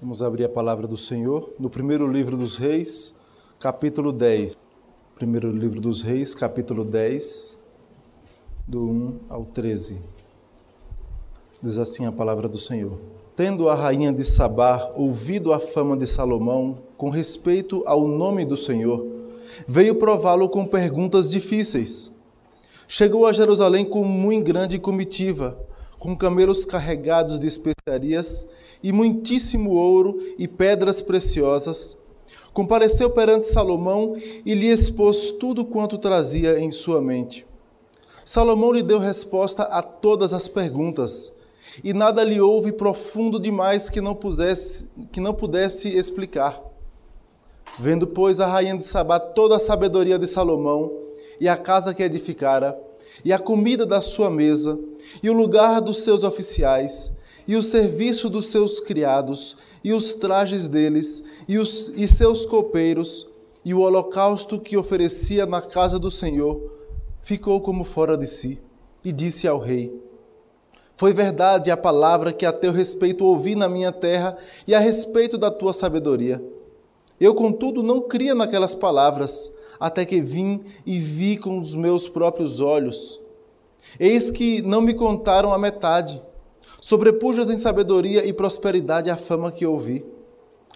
Vamos abrir a palavra do Senhor no primeiro livro dos Reis, capítulo 10. Primeiro livro dos Reis, capítulo 10, do 1 ao 13. Diz assim a palavra do Senhor. Tendo a rainha de Sabá ouvido a fama de Salomão com respeito ao nome do Senhor, veio prová-lo com perguntas difíceis. Chegou a Jerusalém com muito grande comitiva, com camelos carregados de especiarias e muitíssimo ouro e pedras preciosas, compareceu perante Salomão e lhe expôs tudo quanto trazia em sua mente. Salomão lhe deu resposta a todas as perguntas, e nada lhe houve profundo demais que não, que não pudesse explicar. Vendo, pois, a rainha de Sabá toda a sabedoria de Salomão, e a casa que edificara, e a comida da sua mesa, e o lugar dos seus oficiais, e o serviço dos seus criados, e os trajes deles, e, os, e seus copeiros, e o holocausto que oferecia na casa do Senhor, ficou como fora de si, e disse ao rei: Foi verdade a palavra que a teu respeito ouvi na minha terra e a respeito da tua sabedoria. Eu, contudo, não cria naquelas palavras, até que vim e vi com os meus próprios olhos. Eis que não me contaram a metade Sobrepujas em sabedoria e prosperidade a fama que ouvi.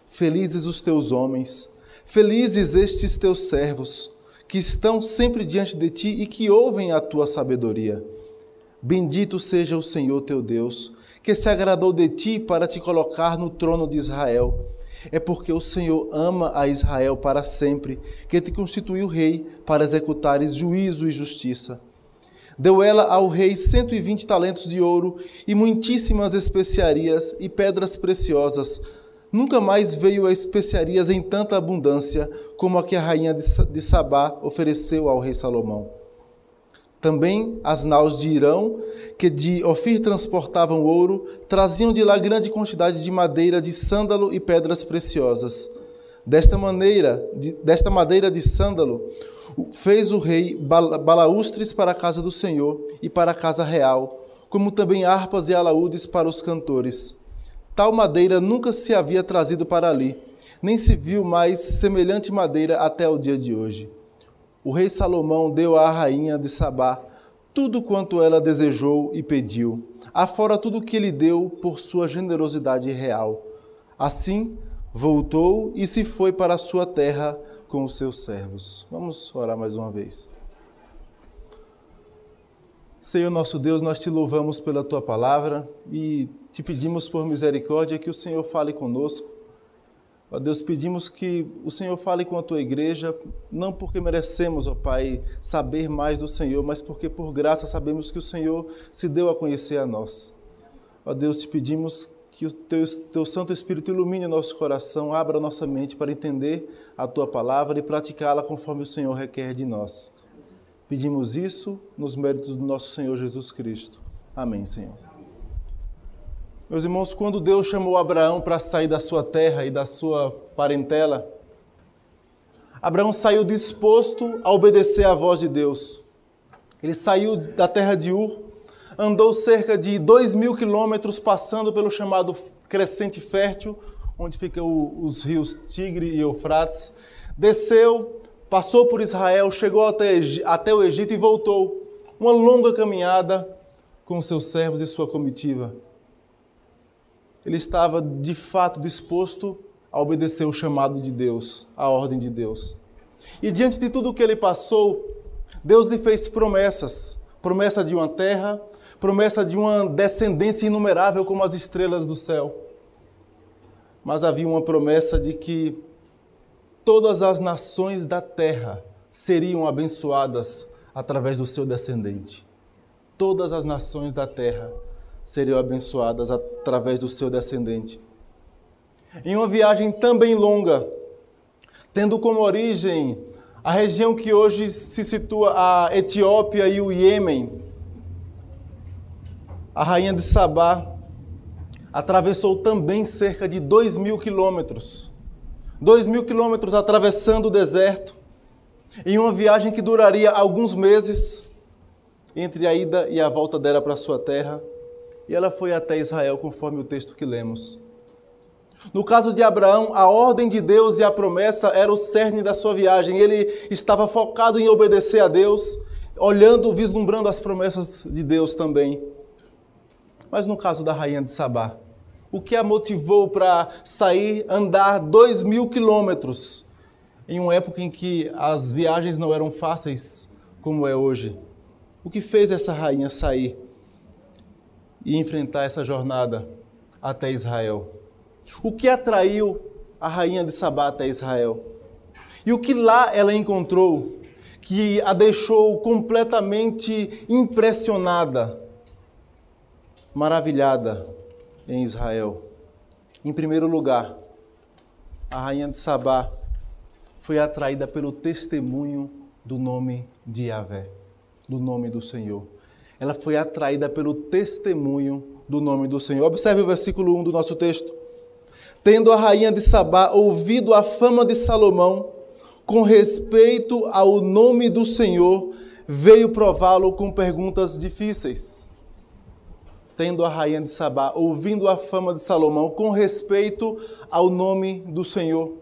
Felizes os teus homens, felizes estes teus servos, que estão sempre diante de ti e que ouvem a tua sabedoria. Bendito seja o Senhor teu Deus, que se agradou de ti para te colocar no trono de Israel. É porque o Senhor ama a Israel para sempre, que te constituiu rei para executares juízo e justiça. Deu ela ao rei cento e vinte talentos de ouro e muitíssimas especiarias e pedras preciosas. Nunca mais veio a especiarias em tanta abundância como a que a rainha de Sabá ofereceu ao rei Salomão. Também as naus de Irão, que de Ofir transportavam ouro, traziam de lá grande quantidade de madeira de sândalo e pedras preciosas. Desta maneira, de, desta madeira de sândalo, fez o rei balaústres para a casa do Senhor e para a casa real, como também harpas e alaúdes para os cantores. Tal madeira nunca se havia trazido para ali, nem se viu mais semelhante madeira até o dia de hoje. O rei Salomão deu à rainha de Sabá tudo quanto ela desejou e pediu, afora tudo que ele deu por sua generosidade real. Assim, voltou e se foi para a sua terra com os seus servos. Vamos orar mais uma vez. Senhor nosso Deus, nós te louvamos pela tua palavra e te pedimos por misericórdia que o Senhor fale conosco. Ó Deus, pedimos que o Senhor fale com a tua igreja, não porque merecemos, ó Pai, saber mais do Senhor, mas porque por graça sabemos que o Senhor se deu a conhecer a nós. Ó Deus, te pedimos que o teu, teu Santo Espírito ilumine o nosso coração, abra nossa mente para entender a tua palavra e praticá-la conforme o Senhor requer de nós. Pedimos isso nos méritos do nosso Senhor Jesus Cristo. Amém, Senhor. Meus irmãos, quando Deus chamou Abraão para sair da sua terra e da sua parentela, Abraão saiu disposto a obedecer à voz de Deus. Ele saiu da terra de Ur, andou cerca de dois mil quilômetros passando pelo chamado Crescente Fértil, onde ficam os rios Tigre e Eufrates, desceu, passou por Israel, chegou até, até o Egito e voltou. Uma longa caminhada com seus servos e sua comitiva. Ele estava de fato disposto a obedecer o chamado de Deus, a ordem de Deus. E diante de tudo o que ele passou, Deus lhe fez promessas promessa de uma terra, promessa de uma descendência inumerável como as estrelas do céu. Mas havia uma promessa de que todas as nações da terra seriam abençoadas através do seu descendente. Todas as nações da terra seriam abençoadas através do seu descendente. Em uma viagem também longa, tendo como origem a região que hoje se situa a Etiópia e o Iêmen, a rainha de Sabá atravessou também cerca de dois mil quilômetros. Dois mil quilômetros atravessando o deserto, em uma viagem que duraria alguns meses, entre a ida e a volta dela para sua terra, e ela foi até Israel, conforme o texto que lemos. No caso de Abraão, a ordem de Deus e a promessa era o cerne da sua viagem. Ele estava focado em obedecer a Deus, olhando, vislumbrando as promessas de Deus também. Mas no caso da rainha de Sabá, o que a motivou para sair andar dois mil quilômetros em uma época em que as viagens não eram fáceis como é hoje? O que fez essa rainha sair e enfrentar essa jornada até Israel? O que atraiu a rainha de Sabá até Israel? E o que lá ela encontrou que a deixou completamente impressionada, maravilhada em Israel? Em primeiro lugar, a rainha de Sabá foi atraída pelo testemunho do nome de Yahvé, do nome do Senhor. Ela foi atraída pelo testemunho do nome do Senhor. Observe o versículo 1 do nosso texto. Tendo a rainha de Sabá ouvido a fama de Salomão, com respeito ao nome do Senhor, veio prová-lo com perguntas difíceis. Tendo a rainha de Sabá ouvindo a fama de Salomão, com respeito ao nome do Senhor.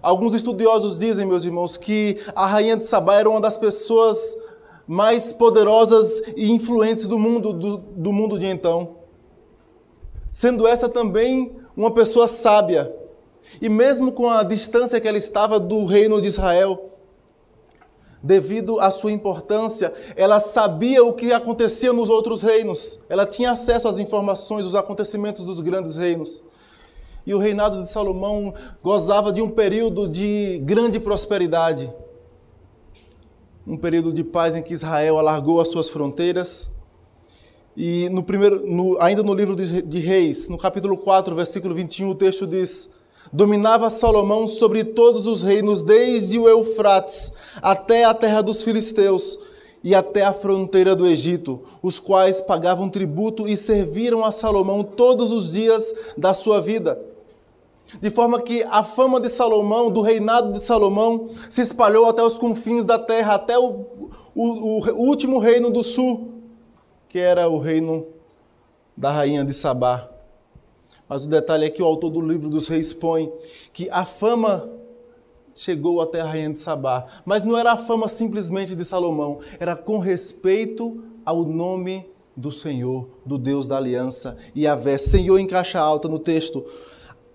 Alguns estudiosos dizem, meus irmãos, que a rainha de Sabá era uma das pessoas mais poderosas e influentes do mundo, do, do mundo de então. Sendo essa também uma pessoa sábia. E mesmo com a distância que ela estava do reino de Israel, devido à sua importância, ela sabia o que acontecia nos outros reinos. Ela tinha acesso às informações, os acontecimentos dos grandes reinos. E o reinado de Salomão gozava de um período de grande prosperidade. Um período de paz em que Israel alargou as suas fronteiras e no primeiro, no, ainda no livro de, de Reis, no capítulo 4, versículo 21, o texto diz: Dominava Salomão sobre todos os reinos, desde o Eufrates até a terra dos filisteus e até a fronteira do Egito, os quais pagavam tributo e serviram a Salomão todos os dias da sua vida. De forma que a fama de Salomão, do reinado de Salomão, se espalhou até os confins da terra, até o, o, o último reino do sul, que era o reino da rainha de Sabá. Mas o detalhe é que o autor do livro dos reis põe que a fama chegou até a rainha de Sabá, mas não era a fama simplesmente de Salomão, era com respeito ao nome do Senhor, do Deus da aliança, e a vé Senhor em caixa alta no texto,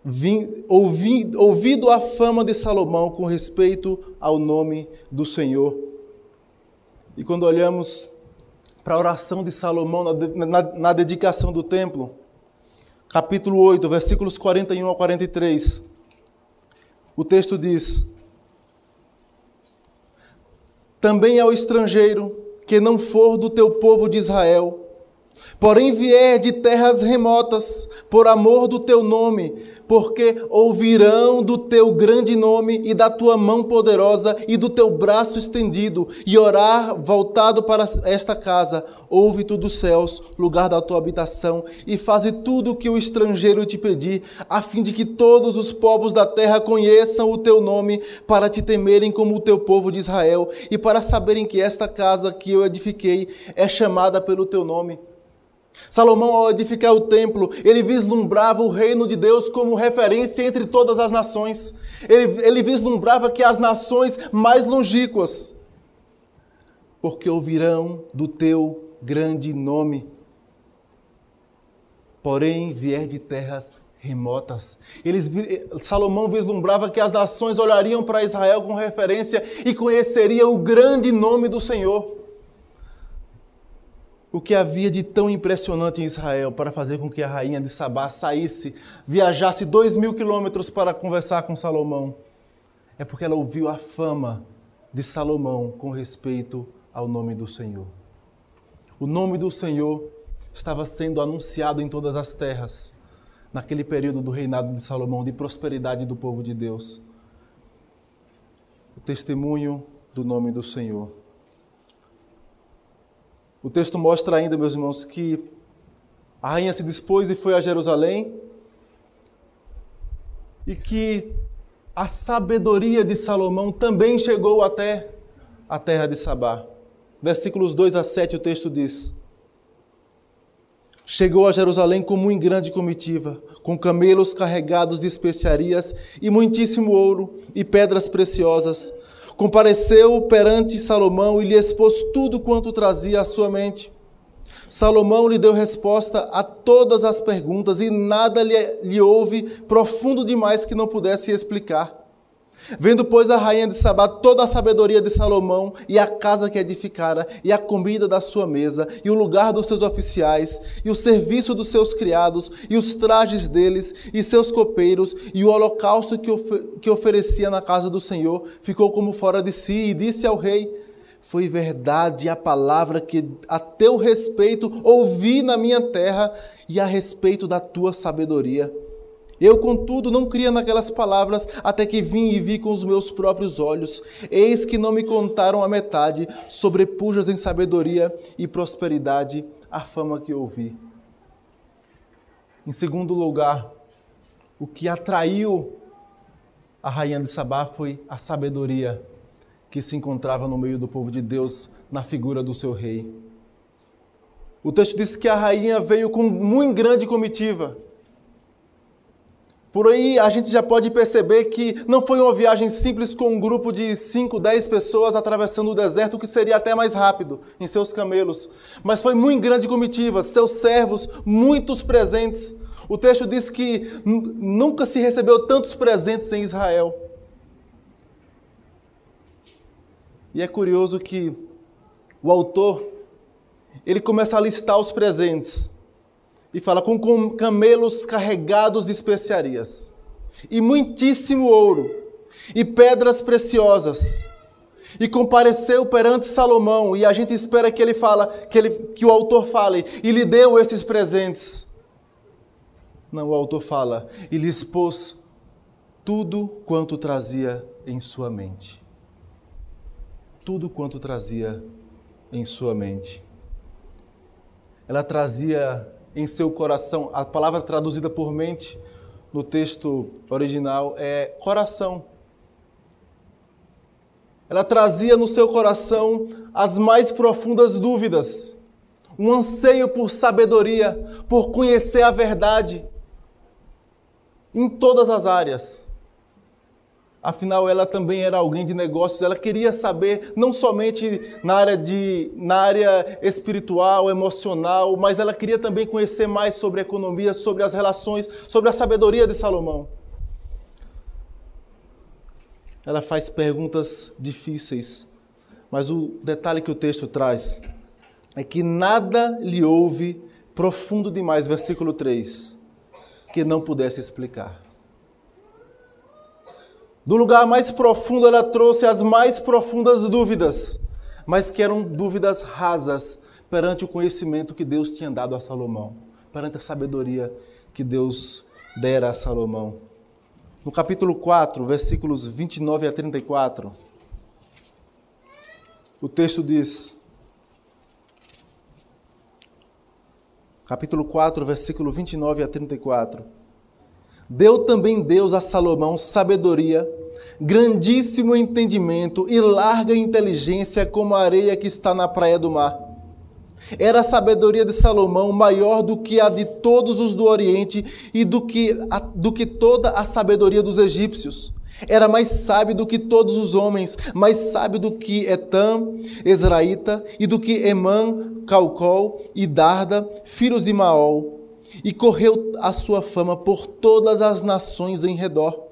vim, ouvi, ouvido a fama de Salomão com respeito ao nome do Senhor. E quando olhamos para a oração de Salomão na, na, na dedicação do templo. Capítulo 8, versículos 41 a 43. O texto diz: Também ao estrangeiro que não for do teu povo de Israel, porém vier de terras remotas, por amor do teu nome, porque ouvirão do teu grande nome e da tua mão poderosa e do teu braço estendido, e orar voltado para esta casa. Ouve tu dos céus, lugar da tua habitação, e faze tudo o que o estrangeiro te pedir, a fim de que todos os povos da terra conheçam o teu nome, para te temerem como o teu povo de Israel, e para saberem que esta casa que eu edifiquei é chamada pelo teu nome. Salomão, ao edificar o templo, ele vislumbrava o reino de Deus como referência entre todas as nações. Ele, ele vislumbrava que as nações mais longínquas, porque ouvirão do teu grande nome, porém vier de terras remotas. Eles, Salomão vislumbrava que as nações olhariam para Israel com referência e conheceriam o grande nome do Senhor o que havia de tão impressionante em Israel para fazer com que a rainha de Sabá saísse, viajasse dois mil quilômetros para conversar com Salomão? É porque ela ouviu a fama de Salomão com respeito ao nome do Senhor. O nome do Senhor estava sendo anunciado em todas as terras, naquele período do reinado de Salomão, de prosperidade do povo de Deus. O testemunho do nome do Senhor. O texto mostra ainda, meus irmãos, que a rainha se dispôs e foi a Jerusalém e que a sabedoria de Salomão também chegou até a terra de Sabá. Versículos 2 a 7 o texto diz: chegou a Jerusalém com muito grande comitiva, com camelos carregados de especiarias e muitíssimo ouro e pedras preciosas. Compareceu perante Salomão e lhe expôs tudo quanto trazia à sua mente. Salomão lhe deu resposta a todas as perguntas e nada lhe, lhe houve profundo demais que não pudesse explicar. Vendo, pois, a rainha de Sabá toda a sabedoria de Salomão e a casa que edificara, e a comida da sua mesa, e o lugar dos seus oficiais, e o serviço dos seus criados, e os trajes deles, e seus copeiros, e o holocausto que, que oferecia na casa do Senhor, ficou como fora de si, e disse ao rei: Foi verdade a palavra que a teu respeito ouvi na minha terra, e a respeito da tua sabedoria. Eu, contudo, não cria naquelas palavras, até que vim e vi com os meus próprios olhos. Eis que não me contaram a metade, sobrepujas em sabedoria e prosperidade a fama que ouvi. Em segundo lugar, o que atraiu a rainha de Sabá foi a sabedoria que se encontrava no meio do povo de Deus na figura do seu rei. O texto diz que a rainha veio com muito grande comitiva. Por aí a gente já pode perceber que não foi uma viagem simples com um grupo de 5, 10 pessoas atravessando o deserto, que seria até mais rápido em seus camelos. Mas foi muito grande comitiva, seus servos, muitos presentes. O texto diz que nunca se recebeu tantos presentes em Israel. E é curioso que o autor ele começa a listar os presentes e fala com camelos carregados de especiarias e muitíssimo ouro e pedras preciosas. E compareceu perante Salomão, e a gente espera que ele fala, que, ele, que o autor fale, e lhe deu esses presentes. Não, o autor fala, e lhe expôs tudo quanto trazia em sua mente. Tudo quanto trazia em sua mente. Ela trazia em seu coração. A palavra traduzida por mente no texto original é coração. Ela trazia no seu coração as mais profundas dúvidas, um anseio por sabedoria, por conhecer a verdade em todas as áreas. Afinal, ela também era alguém de negócios, ela queria saber não somente na área, de, na área espiritual, emocional, mas ela queria também conhecer mais sobre a economia, sobre as relações, sobre a sabedoria de Salomão. Ela faz perguntas difíceis, mas o detalhe que o texto traz é que nada lhe houve profundo demais, versículo 3, que não pudesse explicar. Do lugar mais profundo, ela trouxe as mais profundas dúvidas, mas que eram dúvidas rasas perante o conhecimento que Deus tinha dado a Salomão, perante a sabedoria que Deus dera a Salomão. No capítulo 4, versículos 29 a 34, o texto diz: Capítulo 4, versículo 29 a 34. Deu também Deus a Salomão sabedoria, grandíssimo entendimento e larga inteligência como a areia que está na praia do mar. Era a sabedoria de Salomão maior do que a de todos os do Oriente e do que, a, do que toda a sabedoria dos egípcios. Era mais sábio do que todos os homens, mais sábio do que Etam, Ezraíta, e do que Emã, Calcol e Darda, filhos de Maol e correu a sua fama por todas as nações em redor.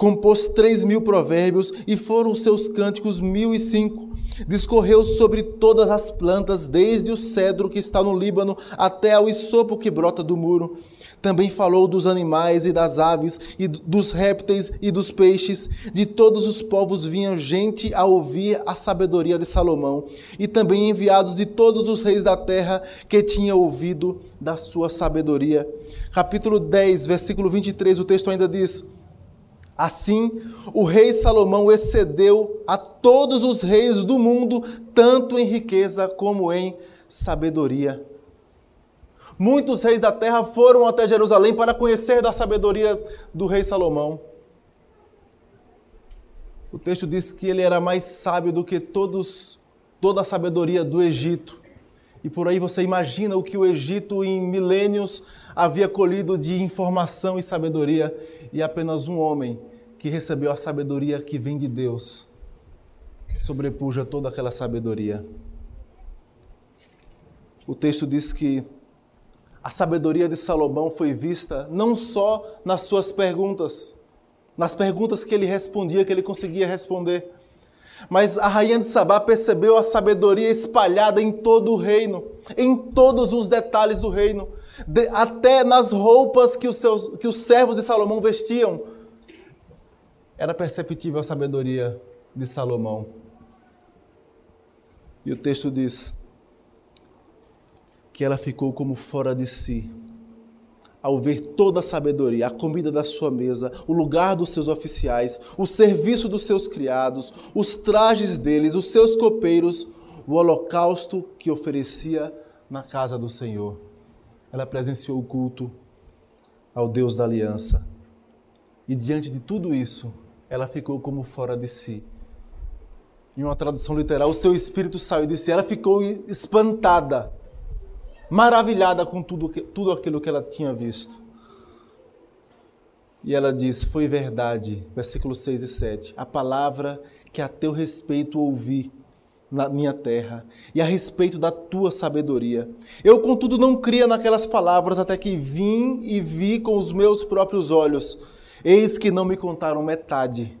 Compôs três mil provérbios e foram seus cânticos mil e cinco. Discorreu sobre todas as plantas, desde o cedro que está no Líbano até ao isopo que brota do muro. Também falou dos animais e das aves, e dos répteis e dos peixes. De todos os povos vinha gente a ouvir a sabedoria de Salomão, e também enviados de todos os reis da terra que tinham ouvido da sua sabedoria. Capítulo 10, versículo 23, o texto ainda diz: Assim, o rei Salomão excedeu a todos os reis do mundo, tanto em riqueza como em sabedoria. Muitos reis da terra foram até Jerusalém para conhecer da sabedoria do rei Salomão. O texto diz que ele era mais sábio do que todos, toda a sabedoria do Egito E por aí você imagina o que o Egito em milênios havia colhido de informação e sabedoria, e apenas um homem que recebeu a sabedoria que vem de Deus sobrepuja toda aquela sabedoria. O texto diz que a sabedoria de Salomão foi vista não só nas suas perguntas, nas perguntas que ele respondia, que ele conseguia responder, mas a rainha de Sabá percebeu a sabedoria espalhada em todo o reino, em todos os detalhes do reino, de, até nas roupas que os, seus, que os servos de Salomão vestiam. Era perceptível a sabedoria de Salomão. E o texto diz que ela ficou como fora de si ao ver toda a sabedoria, a comida da sua mesa, o lugar dos seus oficiais, o serviço dos seus criados, os trajes deles, os seus copeiros, o holocausto que oferecia na casa do Senhor. Ela presenciou o culto ao Deus da aliança. E diante de tudo isso, ela ficou como fora de si. Em uma tradução literal, o seu espírito saiu de si. Ela ficou espantada maravilhada com tudo, tudo aquilo que ela tinha visto. E ela diz: Foi verdade, versículos 6 e 7, a palavra que a teu respeito ouvi na minha terra, e a respeito da tua sabedoria. Eu, contudo, não cria naquelas palavras até que vim e vi com os meus próprios olhos. Eis que não me contaram metade.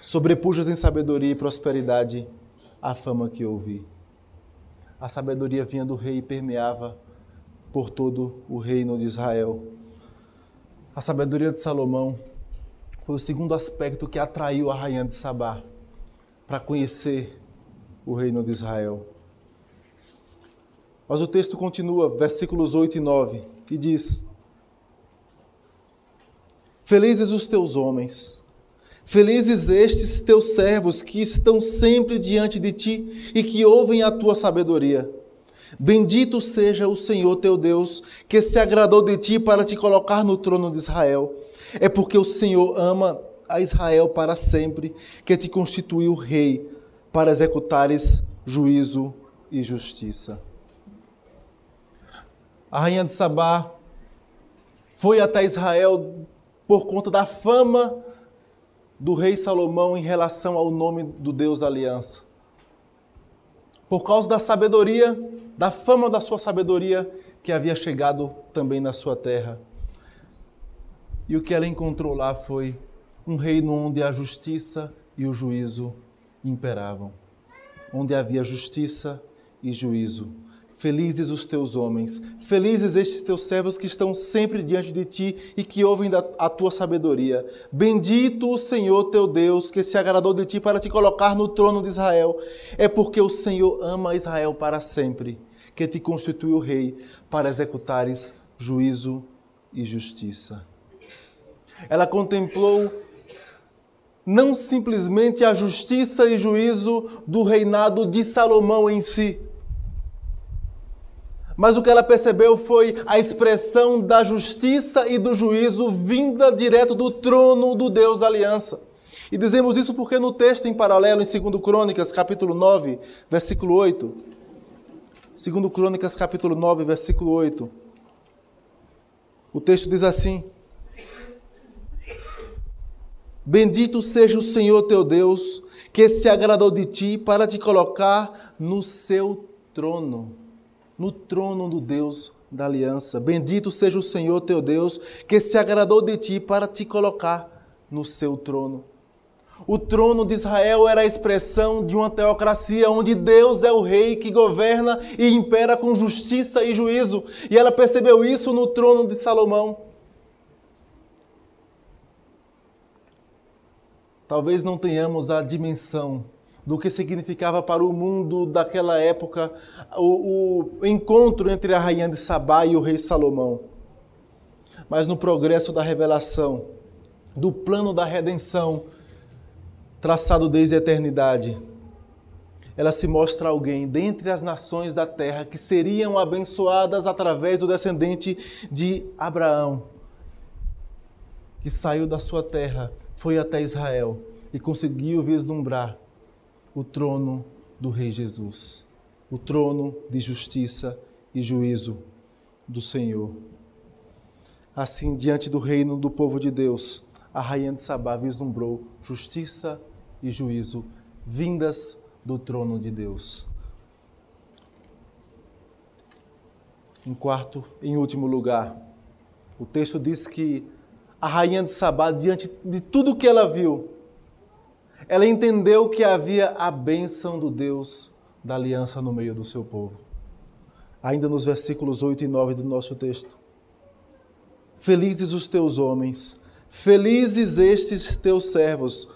Sobrepujas em sabedoria e prosperidade a fama que ouvi a sabedoria vinha do rei e permeava por todo o reino de Israel. A sabedoria de Salomão foi o segundo aspecto que atraiu a rainha de Sabá para conhecer o reino de Israel. Mas o texto continua, versículos 8 e 9, e diz: Felizes os teus homens, Felizes estes teus servos que estão sempre diante de ti e que ouvem a tua sabedoria. Bendito seja o Senhor teu Deus, que se agradou de ti para te colocar no trono de Israel. É porque o Senhor ama a Israel para sempre, que te constituiu rei para executares juízo e justiça. A rainha de Sabá foi até Israel por conta da fama do rei Salomão em relação ao nome do Deus da aliança. Por causa da sabedoria, da fama da sua sabedoria que havia chegado também na sua terra. E o que ela encontrou lá foi um reino onde a justiça e o juízo imperavam, onde havia justiça e juízo. Felizes os teus homens, felizes estes teus servos que estão sempre diante de ti e que ouvem a tua sabedoria. Bendito o Senhor teu Deus, que se agradou de ti para te colocar no trono de Israel. É porque o Senhor ama Israel para sempre, que te constituiu rei para executares juízo e justiça. Ela contemplou não simplesmente a justiça e juízo do reinado de Salomão em si, mas o que ela percebeu foi a expressão da justiça e do juízo vinda direto do trono do Deus da aliança. E dizemos isso porque no texto em paralelo, em 2 Crônicas, capítulo 9, versículo 8. 2 Crônicas, capítulo 9, versículo 8. O texto diz assim: Bendito seja o Senhor teu Deus, que se agradou de ti para te colocar no seu trono no trono do Deus da aliança. Bendito seja o Senhor teu Deus, que se agradou de ti para te colocar no seu trono. O trono de Israel era a expressão de uma teocracia onde Deus é o rei que governa e impera com justiça e juízo. E ela percebeu isso no trono de Salomão. Talvez não tenhamos a dimensão do que significava para o mundo daquela época o, o, encontro entre a rainha de Sabá e o rei Salomão. Mas no progresso da revelação, do plano da redenção, traçado desde a eternidade, ela se mostra alguém dentre as nações da terra que seriam abençoadas através do descendente de Abraão, que saiu da sua terra, foi até Israel e conseguiu vislumbrar o trono do Rei Jesus, o trono de justiça e juízo do Senhor. Assim, diante do reino do povo de Deus, a rainha de Sabá vislumbrou justiça e juízo vindas do trono de Deus. Em quarto e último lugar, o texto diz que a rainha de Sabá, diante de tudo que ela viu, ela entendeu que havia a bênção do Deus da aliança no meio do seu povo. Ainda nos versículos 8 e 9 do nosso texto. Felizes os teus homens, felizes estes teus servos.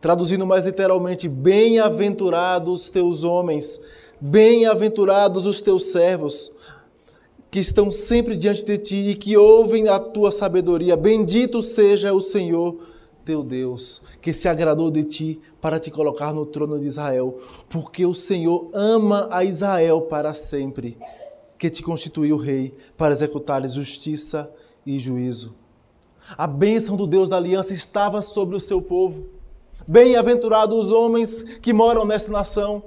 Traduzindo mais literalmente, bem-aventurados os teus homens, bem-aventurados os teus servos, que estão sempre diante de ti e que ouvem a tua sabedoria. Bendito seja o Senhor teu Deus, que se agradou de ti para te colocar no trono de Israel, porque o Senhor ama a Israel para sempre, que te constituiu rei para executar justiça e juízo. A bênção do Deus da aliança estava sobre o seu povo. Bem-aventurados os homens que moram nesta nação.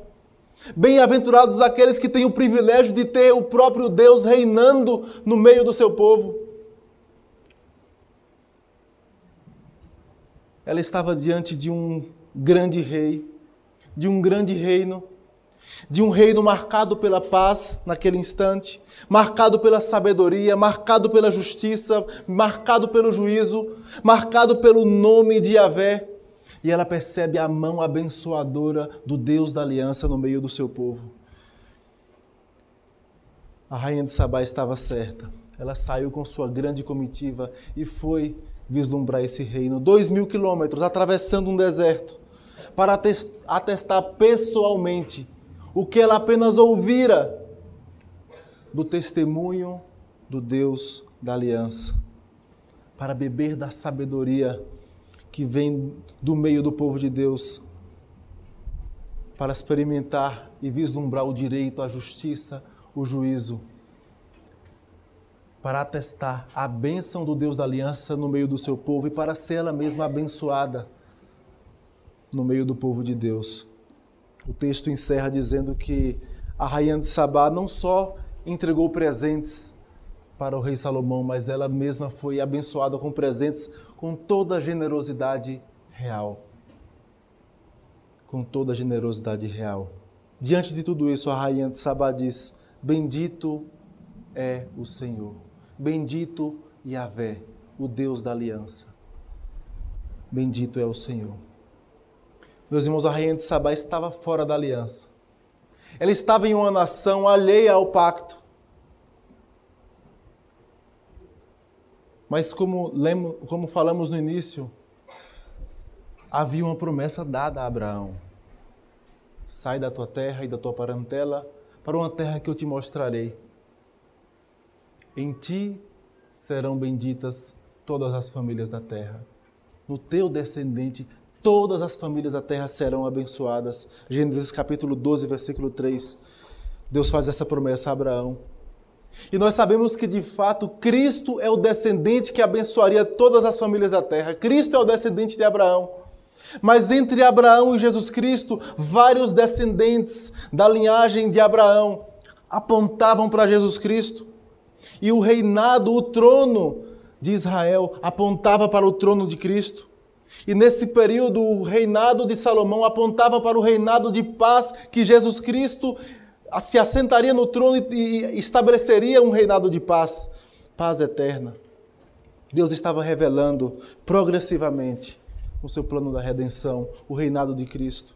Bem-aventurados aqueles que têm o privilégio de ter o próprio Deus reinando no meio do seu povo. Ela estava diante de um grande rei, de um grande reino, de um reino marcado pela paz naquele instante, marcado pela sabedoria, marcado pela justiça, marcado pelo juízo, marcado pelo nome de Yahvé. E ela percebe a mão abençoadora do Deus da aliança no meio do seu povo. A rainha de Sabá estava certa. Ela saiu com sua grande comitiva e foi vislumbrar esse reino. Dois mil quilômetros atravessando um deserto para atestar pessoalmente o que ela apenas ouvira do testemunho do Deus da aliança, para beber da sabedoria que vem do meio do povo de Deus, para experimentar e vislumbrar o direito, a justiça, o juízo para atestar a bênção do Deus da aliança no meio do seu povo e para ser ela mesma abençoada no meio do povo de Deus. O texto encerra dizendo que a rainha de Sabá não só entregou presentes para o rei Salomão, mas ela mesma foi abençoada com presentes com toda a generosidade real. Com toda a generosidade real. Diante de tudo isso, a rainha de Sabá diz: Bendito é o Senhor Bendito Yahvé, o Deus da aliança. Bendito é o Senhor. Meus irmãos, a rainha de Sabá estava fora da aliança. Ela estava em uma nação alheia ao pacto. Mas como, como falamos no início, havia uma promessa dada a Abraão. Sai da tua terra e da tua parentela para uma terra que eu te mostrarei. Em ti serão benditas todas as famílias da terra. No teu descendente, todas as famílias da terra serão abençoadas. Gênesis capítulo 12, versículo 3. Deus faz essa promessa a Abraão. E nós sabemos que de fato Cristo é o descendente que abençoaria todas as famílias da terra. Cristo é o descendente de Abraão. Mas entre Abraão e Jesus Cristo, vários descendentes da linhagem de Abraão apontavam para Jesus Cristo. E o reinado, o trono de Israel apontava para o trono de Cristo. E nesse período, o reinado de Salomão apontava para o reinado de paz que Jesus Cristo se assentaria no trono e estabeleceria um reinado de paz, paz eterna. Deus estava revelando progressivamente o seu plano da redenção, o reinado de Cristo.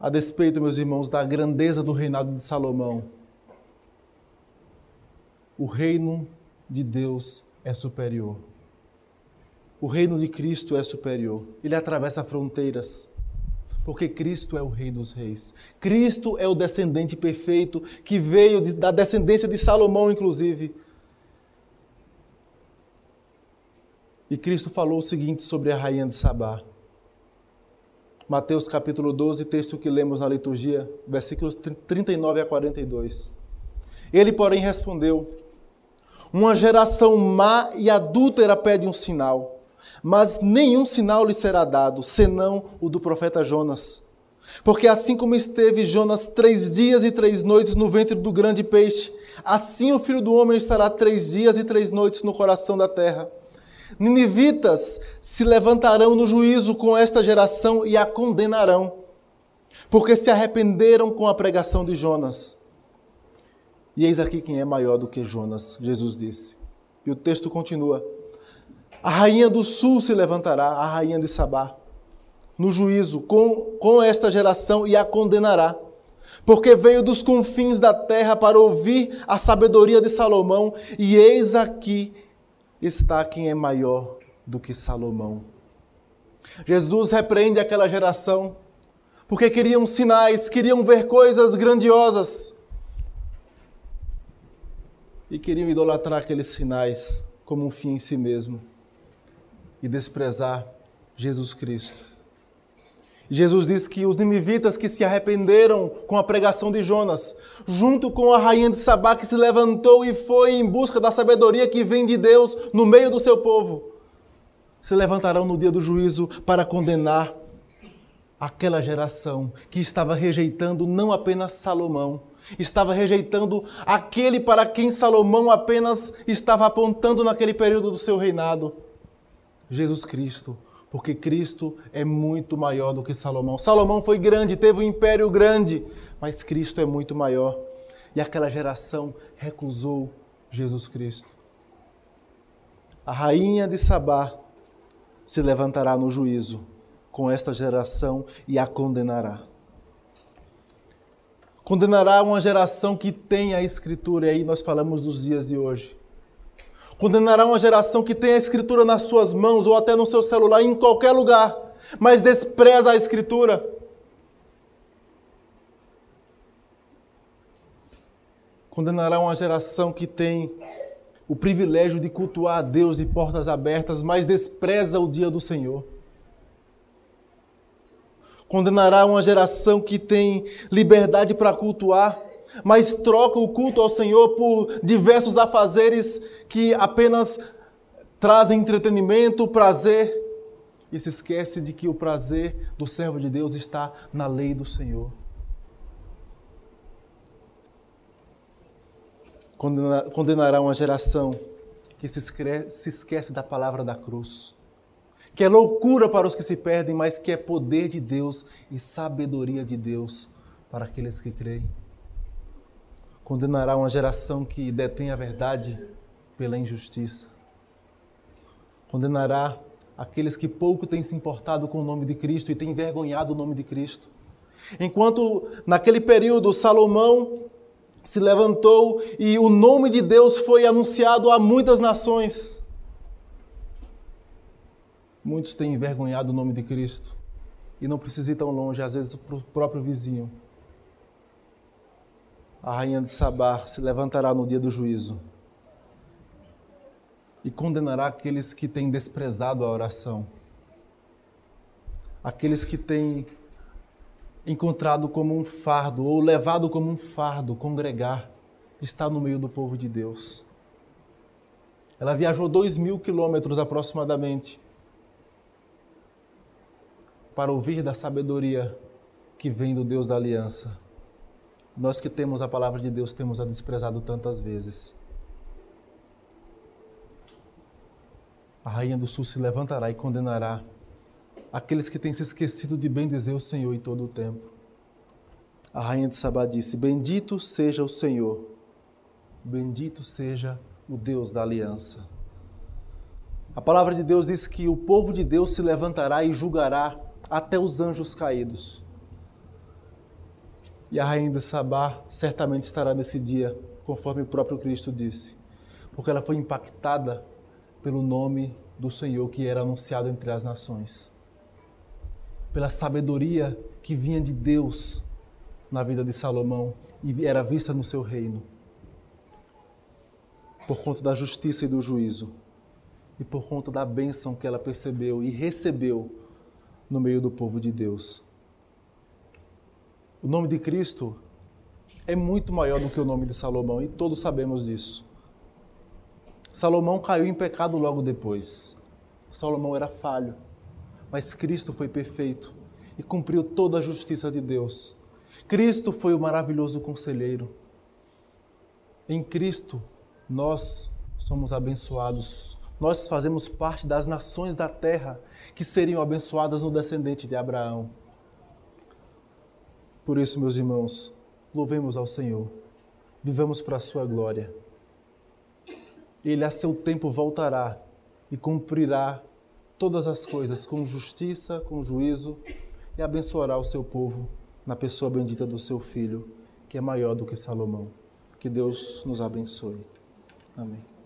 A despeito, meus irmãos, da grandeza do reinado de Salomão, o reino de Deus é superior. O reino de Cristo é superior. Ele atravessa fronteiras. Porque Cristo é o Rei dos Reis. Cristo é o descendente perfeito que veio da descendência de Salomão, inclusive. E Cristo falou o seguinte sobre a rainha de Sabá. Mateus capítulo 12, texto que lemos na liturgia, versículos 39 a 42. Ele, porém, respondeu: Uma geração má e adúltera pede um sinal, mas nenhum sinal lhe será dado, senão o do profeta Jonas. Porque assim como esteve Jonas três dias e três noites no ventre do grande peixe, assim o filho do homem estará três dias e três noites no coração da terra. Ninivitas se levantarão no juízo com esta geração e a condenarão, porque se arrependeram com a pregação de Jonas. E eis aqui quem é maior do que Jonas, Jesus disse. E o texto continua: A rainha do sul se levantará, a rainha de Sabá no juízo com, com esta geração e a condenará. Porque veio dos confins da terra para ouvir a sabedoria de Salomão, e eis aqui está quem é maior do que Salomão. Jesus repreende aquela geração, porque queriam sinais, queriam ver coisas grandiosas. E queriam idolatrar aqueles sinais como um fim em si mesmo e desprezar Jesus Cristo. Jesus diz que os ninivitas que se arrependeram com a pregação de Jonas, junto com a rainha de Sabá que se levantou e foi em busca da sabedoria que vem de Deus no meio do seu povo, se levantarão no dia do juízo para condenar aquela geração que estava rejeitando não apenas Salomão, estava rejeitando aquele para quem Salomão apenas estava apontando naquele período do seu reinado, Jesus Cristo porque Cristo é muito maior do que Salomão. Salomão foi grande, teve um império grande, mas Cristo é muito maior. E aquela geração recusou Jesus Cristo. A rainha de Sabá se levantará no juízo com esta geração e a condenará. Condenará uma geração que tem a Escritura, e aí nós falamos dos dias de hoje Condenará uma geração que tem a Escritura nas suas mãos ou até no seu celular, em qualquer lugar, mas despreza a Escritura. Condenará uma geração que tem o privilégio de cultuar a Deus de portas abertas, mas despreza o dia do Senhor. Condenará uma geração que tem liberdade para cultuar, mas troca o culto ao Senhor por diversos afazeres que apenas trazem entretenimento, prazer, e se esquece de que o prazer do servo de Deus está na lei do Senhor. Condenará uma geração que se esquece da palavra da cruz, que é loucura para os que se perdem, mas que é poder de Deus e sabedoria de Deus para aqueles que creem condenará uma geração que detém a verdade pela injustiça. Condenará aqueles que pouco têm se importado com o nome de Cristo e têm envergonhado o nome de Cristo. Enquanto naquele período Salomão se levantou e o nome de Deus foi anunciado a muitas nações, muitos têm envergonhado o nome de Cristo e não precisa ir tão longe, às vezes para o próprio vizinho a rainha de Sabá se levantará no dia do juízo e condenará aqueles que têm desprezado a oração, aqueles que têm encontrado como um fardo ou levado como um fardo congregar, estar no meio do povo de Deus. Ela viajou dois mil quilômetros aproximadamente para ouvir da sabedoria que vem do Deus da aliança. Nós que temos a palavra de Deus temos a desprezado tantas vezes. A rainha do sul se levantará e condenará aqueles que têm se esquecido de bendizer o Senhor em todo o tempo. A rainha de Sabá disse: Bendito seja o Senhor, bendito seja o Deus da aliança. A palavra de Deus diz que o povo de Deus se levantará e julgará até os anjos caídos. E a rainha de Sabá certamente estará nesse dia, conforme o próprio Cristo disse, porque ela foi impactada pelo nome do Senhor que era anunciado entre as nações, pela sabedoria que vinha de Deus na vida de Salomão e era vista no seu reino, por conta da justiça e do juízo, e por conta da bênção que ela percebeu e recebeu no meio do povo de Deus. O nome de Cristo é muito maior do que o nome de Salomão e todos sabemos disso. Salomão caiu em pecado logo depois. Salomão era falho, mas Cristo foi perfeito. e cumpriu toda a justiça de Deus. Cristo foi o maravilhoso conselheiro. Em Cristo, nós somos abençoados. Nós fazemos parte das nações da terra que seriam abençoadas no descendente de Abraão. Por isso, meus irmãos, louvemos ao Senhor, vivamos para a sua glória. Ele a seu tempo voltará e cumprirá todas as coisas com justiça, com juízo e abençoará o seu povo na pessoa bendita do seu filho, que é maior do que Salomão. Que Deus nos abençoe. Amém.